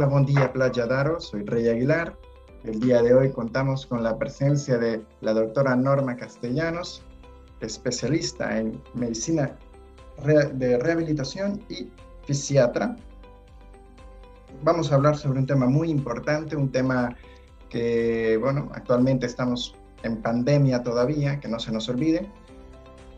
Hola, buen día Playa Daro, soy Rey Aguilar. El día de hoy contamos con la presencia de la doctora Norma Castellanos, especialista en medicina de rehabilitación y fisiatra. Vamos a hablar sobre un tema muy importante, un tema que, bueno, actualmente estamos en pandemia todavía, que no se nos olvide,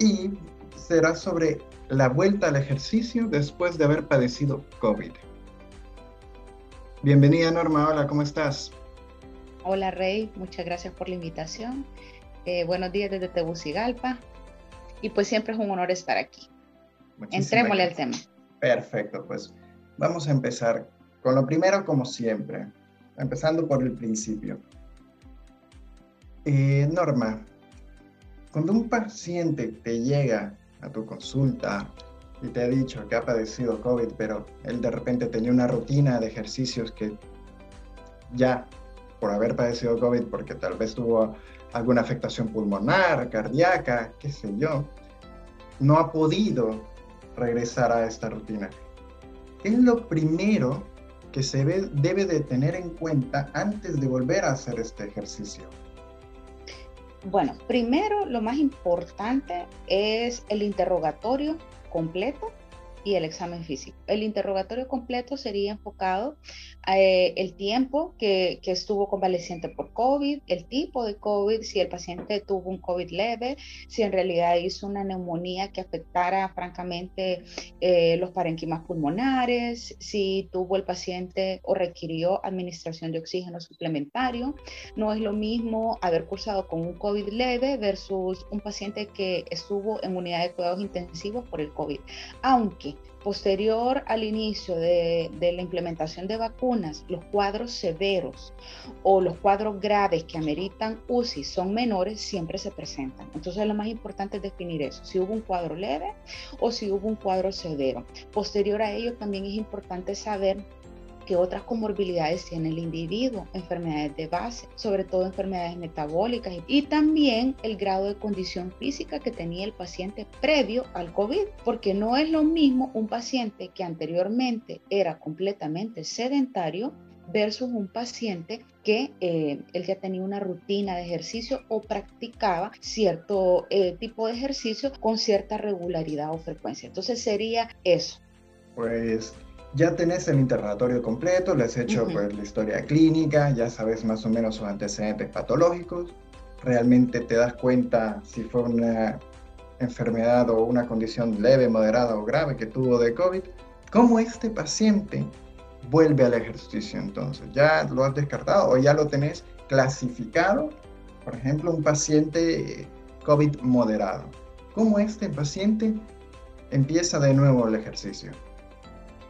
y será sobre la vuelta al ejercicio después de haber padecido COVID. Bienvenida Norma, hola, ¿cómo estás? Hola Rey, muchas gracias por la invitación. Eh, buenos días desde Tegucigalpa y pues siempre es un honor estar aquí. Entrémosle al tema. Perfecto, pues vamos a empezar con lo primero como siempre, empezando por el principio. Eh, Norma, cuando un paciente te llega a tu consulta y te ha dicho que ha padecido COVID, pero él de repente tenía una rutina de ejercicios que ya por haber padecido COVID, porque tal vez tuvo alguna afectación pulmonar, cardíaca, qué sé yo, no ha podido regresar a esta rutina. ¿Qué es lo primero que se debe de tener en cuenta antes de volver a hacer este ejercicio? Bueno, primero lo más importante es el interrogatorio completo y el examen físico. El interrogatorio completo sería enfocado eh, el tiempo que, estuvo convaleciente por COVID, el tipo de COVID, si el paciente tuvo un COVID leve, si en realidad hizo una neumonía que afectara francamente eh, los parenquimas pulmonares, si tuvo el paciente o requirió administración de oxígeno suplementario. No es lo mismo haber cursado con un COVID leve versus un paciente que estuvo en unidad de cuidados intensivos por el COVID. Aunque posterior al inicio de, la implementación de vacunas, los cuadros severos o los cuadros graves que ameritan UCI son menores, siempre se presentan. Entonces lo más importante es definir eso, si hubo un cuadro leve o si hubo un cuadro severo. Posterior a ello también es importante saber que otras comorbilidades tiene el individuo, enfermedades de base, sobre todo enfermedades metabólicas y también el grado de condición física que tenía el paciente previo al COVID, porque no es lo mismo un paciente que anteriormente era completamente sedentario versus un paciente que eh, él ya tenía una rutina de ejercicio o practicaba cierto eh, tipo de ejercicio con cierta regularidad o frecuencia. Entonces sería eso. Pues ya tenés el interrogatorio completo, le has hecho pues, la historia clínica, ya sabes más o menos sus antecedentes patológicos, realmente te das cuenta si fue una enfermedad o una condición leve, moderada o grave que tuvo de COVID, ¿cómo este paciente vuelve al ejercicio entonces? ¿Ya lo has descartado o ya lo tenés clasificado? Por ejemplo, un paciente COVID moderado. ¿Cómo este paciente empieza de nuevo el ejercicio?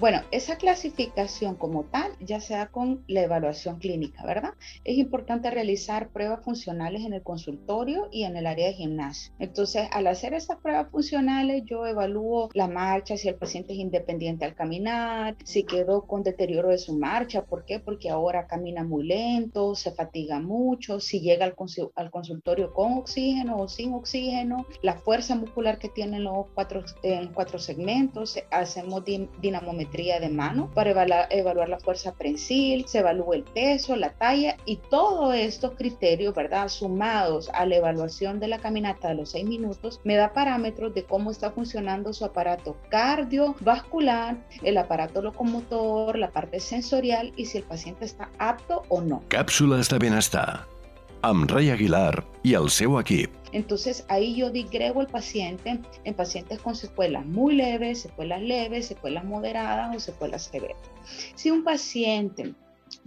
Bueno, esa clasificación como tal ya se da con la evaluación clínica, ¿verdad? Es importante realizar pruebas funcionales en el consultorio y en el área de gimnasio. Entonces, al hacer esas pruebas funcionales, yo evalúo la marcha, si el paciente es independiente al caminar, si quedó con deterioro de su marcha, ¿por qué? Porque ahora camina muy lento, se fatiga mucho, si llega al, consultorio con oxígeno o sin oxígeno, la fuerza muscular que tienen los cuatro, en cuatro segmentos, hacemos dinamometría de mano para evaluar, la fuerza prensil, se evalúa el peso, la talla y todos estos criterios, ¿verdad? Sumados a la evaluación de la caminata de los seis minutos, me da parámetros de cómo está funcionando su aparato cardiovascular, el aparato locomotor, la parte sensorial y si el paciente está apto o no. Cápsulas de bienestar amb Ray Aguilar y el seu. Entonces ahí yo digrego el paciente en pacientes con secuelas muy leves, secuelas leves, secuelas moderadas o secuelas severas. Si un paciente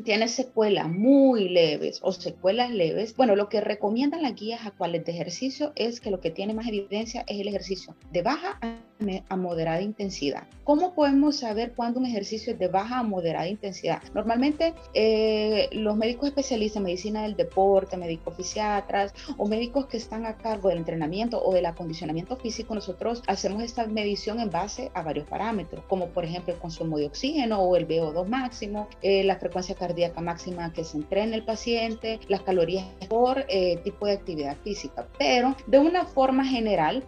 tiene secuelas muy leves o secuelas leves, bueno, lo que recomiendan las guías actuales de ejercicio es que lo que tiene más evidencia es el ejercicio de baja a moderada intensidad. ¿Cómo podemos saber cuándo un ejercicio es de baja a moderada intensidad? Normalmente eh, los médicos especialistas en medicina del deporte, médicos fisiatras o médicos que están a cargo del entrenamiento o del acondicionamiento físico, nosotros hacemos esta medición en base a varios parámetros, como por ejemplo el consumo de oxígeno o el VO2 máximo, eh, la frecuencia cardíaca máxima que se entrena el paciente, las calorías por eh, tipo de actividad física. Pero de una forma general,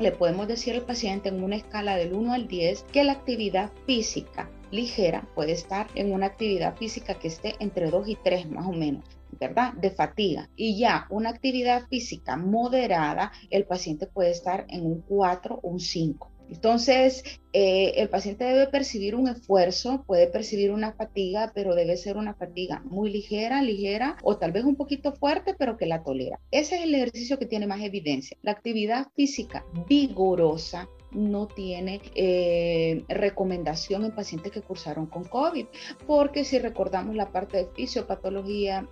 le podemos decir al paciente en una escala del 1 al 10 que la actividad física ligera puede estar en una actividad física que esté entre 2 y 3 más o menos. ¿verdad? De fatiga. Y ya una actividad física moderada, el paciente puede estar en un 4 o un 5. Entonces, eh, el paciente debe percibir un esfuerzo, puede percibir una fatiga, pero debe ser una fatiga muy ligera, ligera o tal vez un poquito fuerte, pero que la tolera. Ese es el ejercicio que tiene más evidencia. La actividad física vigorosa no tiene eh, recomendación en pacientes que cursaron con COVID, porque si recordamos la parte de fisiopatología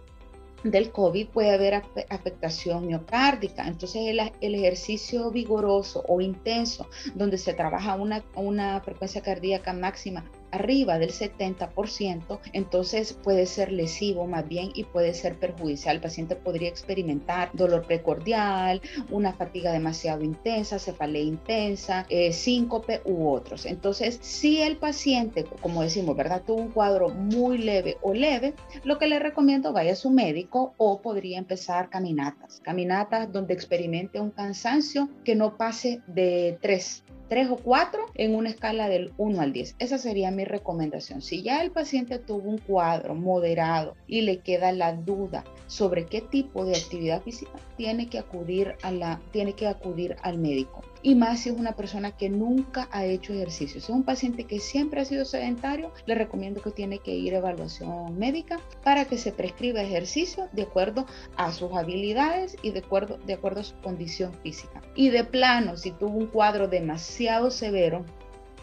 del COVID puede haber afectación miocárdica. Entonces el, ejercicio vigoroso o intenso, donde se trabaja una, una frecuencia cardíaca máxima arriba del 70%, entonces puede ser lesivo más bien y puede ser perjudicial. El paciente podría experimentar dolor precordial, una fatiga demasiado intensa, cefalea intensa, eh, síncope u otros. Entonces, si el paciente, como decimos, ¿verdad? Tuvo un cuadro muy leve o leve, lo que le recomiendo vaya a su médico o podría empezar caminatas. Caminatas donde experimente un cansancio que no pase de 3 3 o 4 en una escala del 1 al 10. Esa sería mi recomendación. Si ya el paciente tuvo un cuadro moderado y le queda la duda sobre qué tipo de actividad física, tiene que acudir, a la, tiene que acudir al médico y más si es una persona que nunca ha hecho ejercicio. Si es un paciente que siempre ha sido sedentario, le recomiendo que tiene que ir a evaluación médica para que se prescriba ejercicio de acuerdo a sus habilidades y de acuerdo, de acuerdo a su condición física. Y de plano, si tuvo un cuadro demasiado severo,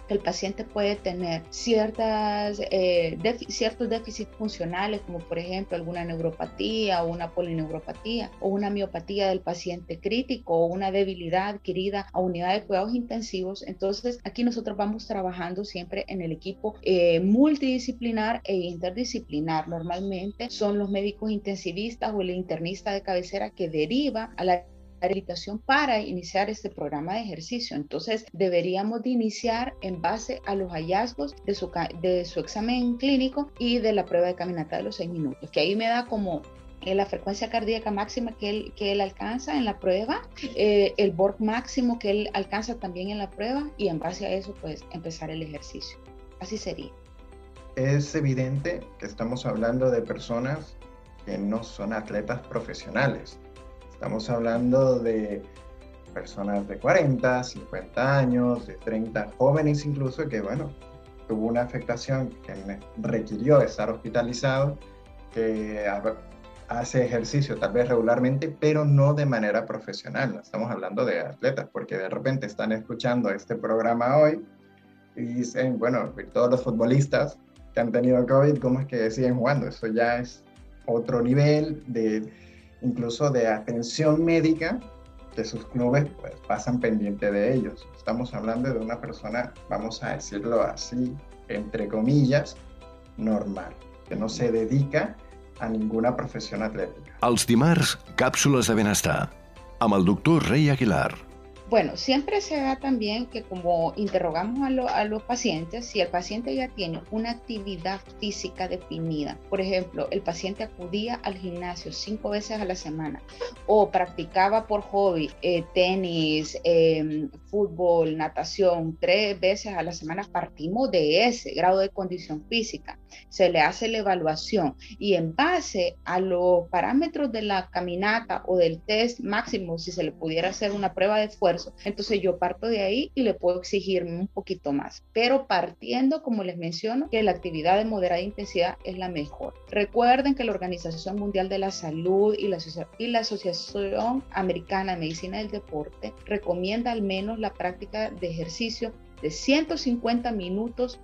el paciente puede tener ciertas, eh, ciertos déficits funcionales, como por ejemplo alguna neuropatía o una polineuropatía o una miopatía del paciente crítico o una debilidad adquirida a unidad de cuidados intensivos. Entonces, aquí nosotros vamos trabajando siempre en el equipo eh, multidisciplinar e interdisciplinar. Normalmente son los médicos intensivistas o el internista de cabecera que deriva a la habilitación para iniciar este programa de ejercicio. Entonces, deberíamos de iniciar en base a los hallazgos de su, de su examen clínico y de la prueba de caminata de los seis minutos, que ahí me da como eh, la frecuencia cardíaca máxima que él, que él alcanza en la prueba, eh, el BORC máximo que él alcanza también en la prueba y en base a eso, pues empezar el ejercicio. Así sería. Es evidente que estamos hablando de personas que no son atletas profesionales. Estamos hablando de personas de 40, 50 años, de 30, jóvenes incluso, que bueno, tuvo una afectación que requirió estar hospitalizado, que hace ejercicio tal vez regularmente, pero no de manera profesional. estamos hablando de atletas, porque de repente están escuchando este programa hoy y dicen, bueno, todos los futbolistas que han tenido COVID, ¿cómo es que siguen jugando? Eso ya es otro nivel de incluso de atención médica que sus clubes pues, pasan pendiente de ellos. Estamos hablando de una persona, vamos a decirlo así, entre comillas, normal, que no se dedica a ninguna profesión atlética. Els dimarts, de benestar, amb el doctor Rey Aguilar. Bueno, siempre se da también que como interrogamos a, los pacientes, si el paciente ya tiene una actividad física definida, por ejemplo, el paciente acudía al gimnasio cinco veces a la semana o practicaba por hobby eh, tenis, em, fútbol, natación tres veces a la semana, partimos de ese grado de condición física. Se le hace la evaluación y en base a los parámetros de la caminata o del test máximo, si se le pudiera hacer una prueba de esfuerzo, entonces yo parto de ahí y le puedo exigirme un poquito más, pero partiendo, como les menciono, que la actividad de moderada intensidad es la mejor. Recuerden que la Organización Mundial de la Salud y la, Asociación Americana de Medicina del Deporte recomienda al menos la práctica de ejercicio de 150 minutos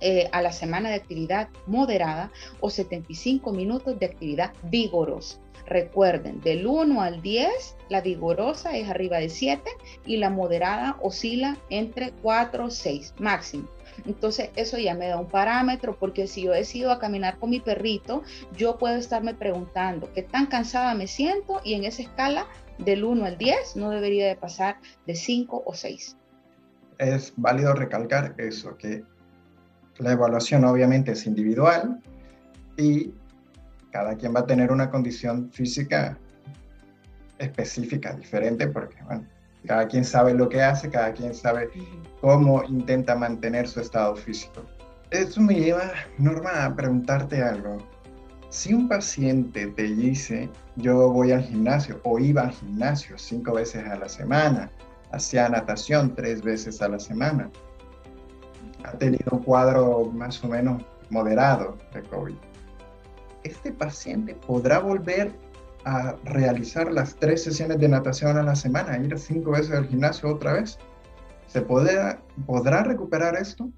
eh, a la semana de actividad moderada o 75 minutos de actividad vigorosa. Recuerden, del 1 al 10, la vigorosa es arriba de 7 y la moderada oscila entre 4 o 6 máximo. Entonces eso ya me da un parámetro porque si yo decido a caminar con mi perrito, yo puedo estarme preguntando qué tan cansada me siento y en esa escala del 1 al 10 no debería de pasar de 5 o 6. Es válido recalcar eso, que la evaluación obviamente es individual y cada quien va a tener una condición física específica, diferente, porque cada quien sabe lo que hace, cada quien sabe cómo intenta mantener su estado físico. Eso me lleva, Norma, a preguntarte algo. Si un paciente te dice, yo voy al gimnasio o iba al gimnasio cinco veces a la semana, hacía natación tres veces a la semana, ha tenido un cuadro más o menos moderado de COVID, este paciente podrá volver a realizar las tres sesiones de natación a la semana, ir cinco veces al gimnasio otra vez. ¿Se podrá, recuperar esto?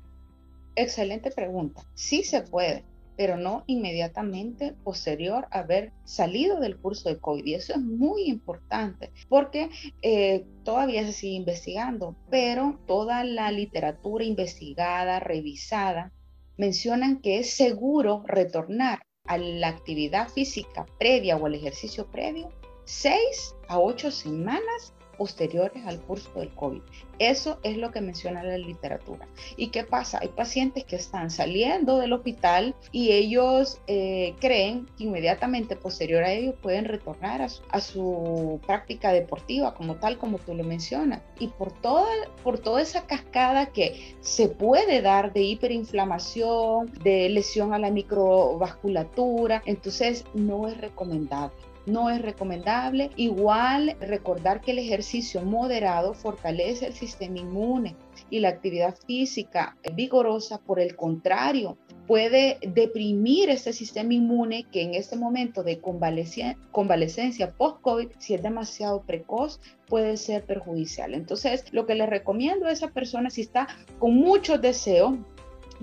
Excelente pregunta. Sí se puede, pero no inmediatamente posterior a haber salido del curso de COVID. Y eso es muy importante porque eh, todavía se sigue investigando, pero toda la literatura investigada, revisada, mencionan que es seguro retornar a la actividad física previa o al ejercicio previo seis a ocho semanas posteriores al curso del COVID. Eso es lo que menciona la literatura. ¿Y qué pasa? Hay pacientes que están saliendo del hospital y ellos eh, creen que inmediatamente posterior a ello pueden retornar a su, práctica deportiva como tal, como tú lo mencionas. Y por toda, por toda esa cascada que se puede dar de hiperinflamación, de lesión a la microvasculatura, entonces no es recomendable no es recomendable. Igual recordar que el ejercicio moderado fortalece el sistema inmune y la actividad física vigorosa, por el contrario, puede deprimir este sistema inmune que en este momento de convalescencia post-COVID, si es demasiado precoz, puede ser perjudicial. Entonces, lo que le recomiendo a esa persona, si está con mucho deseo,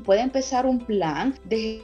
puede empezar un plan de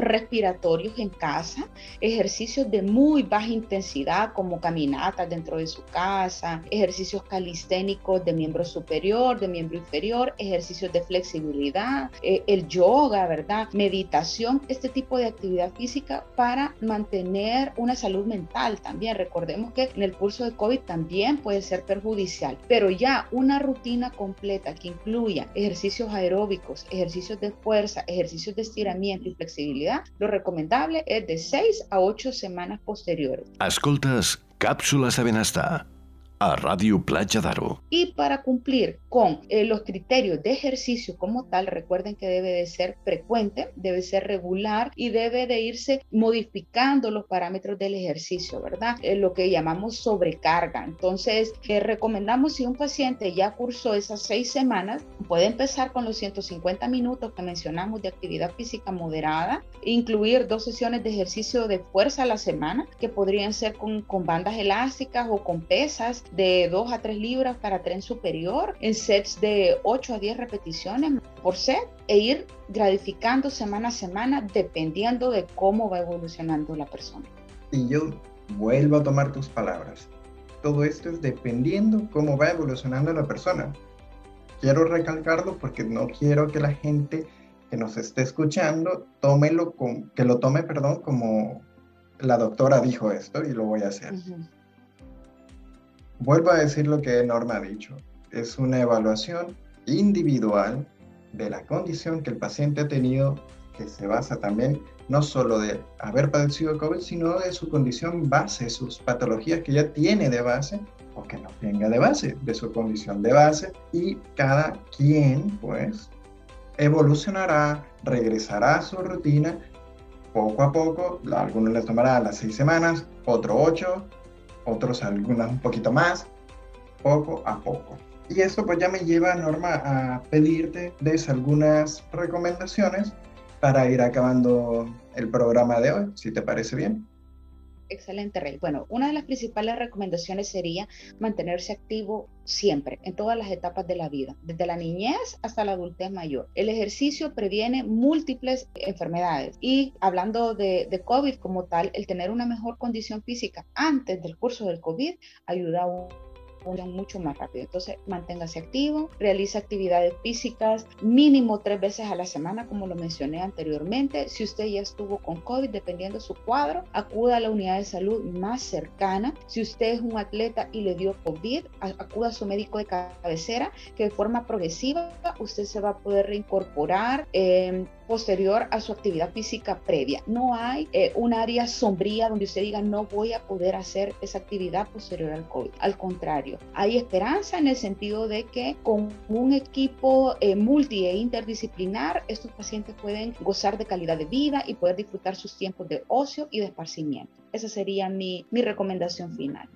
respiratorios en casa, ejercicios de muy baja intensidad como caminatas dentro de su casa, ejercicios calisténicos de miembro superior, de miembro inferior, ejercicios de flexibilidad, eh, el yoga, ¿verdad? Meditación, este tipo de actividad física para mantener una salud mental también. Recordemos que en el curso de COVID también puede ser perjudicial, pero ya una rutina completa que incluya ejercicios aeróbicos, ejercicios de fuerza, ejercicios de estiramiento y flexibilidad lo recomendable es de 6 a 8 semanas posteriores. Escoltes Càpsules de Benestar a Radio Playa Daro. Y para cumplir con eh, los criterios de ejercicio como tal, recuerden que debe de ser frecuente, debe ser regular y debe de irse modificando los parámetros del ejercicio, ¿verdad? Eh, lo que llamamos sobrecarga. Entonces, eh, recomendamos si un paciente ya cursó esas seis semanas, puede empezar con los 150 minutos que mencionamos de actividad física moderada, incluir dos sesiones de ejercicio de fuerza a la semana, que podrían ser con, con bandas elásticas o con pesas de 2 a 3 libras para tren superior en sets de 8 a 10 repeticiones por set e ir gratificando semana a semana dependiendo de cómo va evolucionando la persona. Y yo vuelvo a tomar tus palabras. Todo esto es dependiendo cómo va evolucionando la persona. Quiero recalcarlo porque no quiero que la gente que nos esté escuchando tómelo con, que lo tome, perdón, como la doctora dijo esto y lo voy a hacer. Vuelvo a decir lo que Norma ha dicho. Es una evaluación individual de la condición que el paciente ha tenido, que se basa también no solo de haber padecido COVID, sino de su condición base, sus patologías que ya tiene de base o que no tenga de base, de su condición de base. Y cada quien, pues, evolucionará, regresará a su rutina poco a poco. algunos les tomará las seis semanas, otro ocho, otros algunas un poquito más, poco a poco. Y esto pues ya me lleva, Norma, a pedirte des algunas recomendaciones para ir acabando el programa de hoy, si te parece bien. Excelente, Rey. Bueno, una de las principales recomendaciones sería mantenerse activo siempre, en todas las etapas de la vida, desde la niñez hasta la adultez mayor. El ejercicio previene múltiples enfermedades y hablando de, COVID como tal, el tener una mejor condición física antes del curso del COVID ayuda a mucho más rápido. Entonces, manténgase activo, realiza actividades físicas mínimo tres veces a la semana, como lo mencioné anteriormente. Si usted ya estuvo con COVID, dependiendo de su cuadro, acuda a la unidad de salud más cercana. Si usted es un atleta y le dio COVID, acuda a su médico de cabecera, que de forma progresiva usted se va a poder reincorporar. Eh, posterior a su actividad física previa. No hay eh, un área sombría donde usted diga no voy a poder hacer esa actividad posterior al COVID. Al contrario, hay esperanza en el sentido de que con un equipo eh, multi e interdisciplinar, estos pacientes pueden gozar de calidad de vida y poder disfrutar sus tiempos de ocio y de esparcimiento. Esa sería mi, mi recomendación final.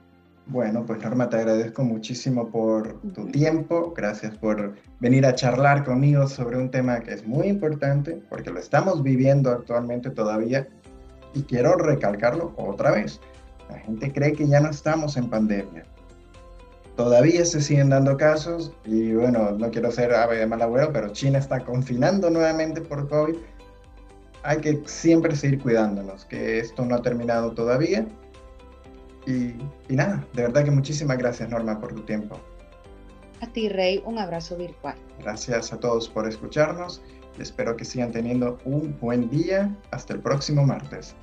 Bueno, pues Norma, te agradezco muchísimo por tu tiempo, gracias por venir a charlar conmigo sobre un tema que es muy importante, porque lo estamos viviendo actualmente todavía, y quiero recalcarlo otra vez. La gente cree que ya no estamos en pandemia. Todavía se siguen dando casos, y bueno, no quiero ser ave de mal agüero, pero China está confinando nuevamente por COVID. Hay que siempre seguir cuidándonos, que esto no ha terminado todavía y, nada, de verdad que muchísimas gracias Norma por tu tiempo. A ti Rey, un abrazo virtual. Gracias a todos por escucharnos y espero que sigan teniendo un buen día. Hasta el próximo martes.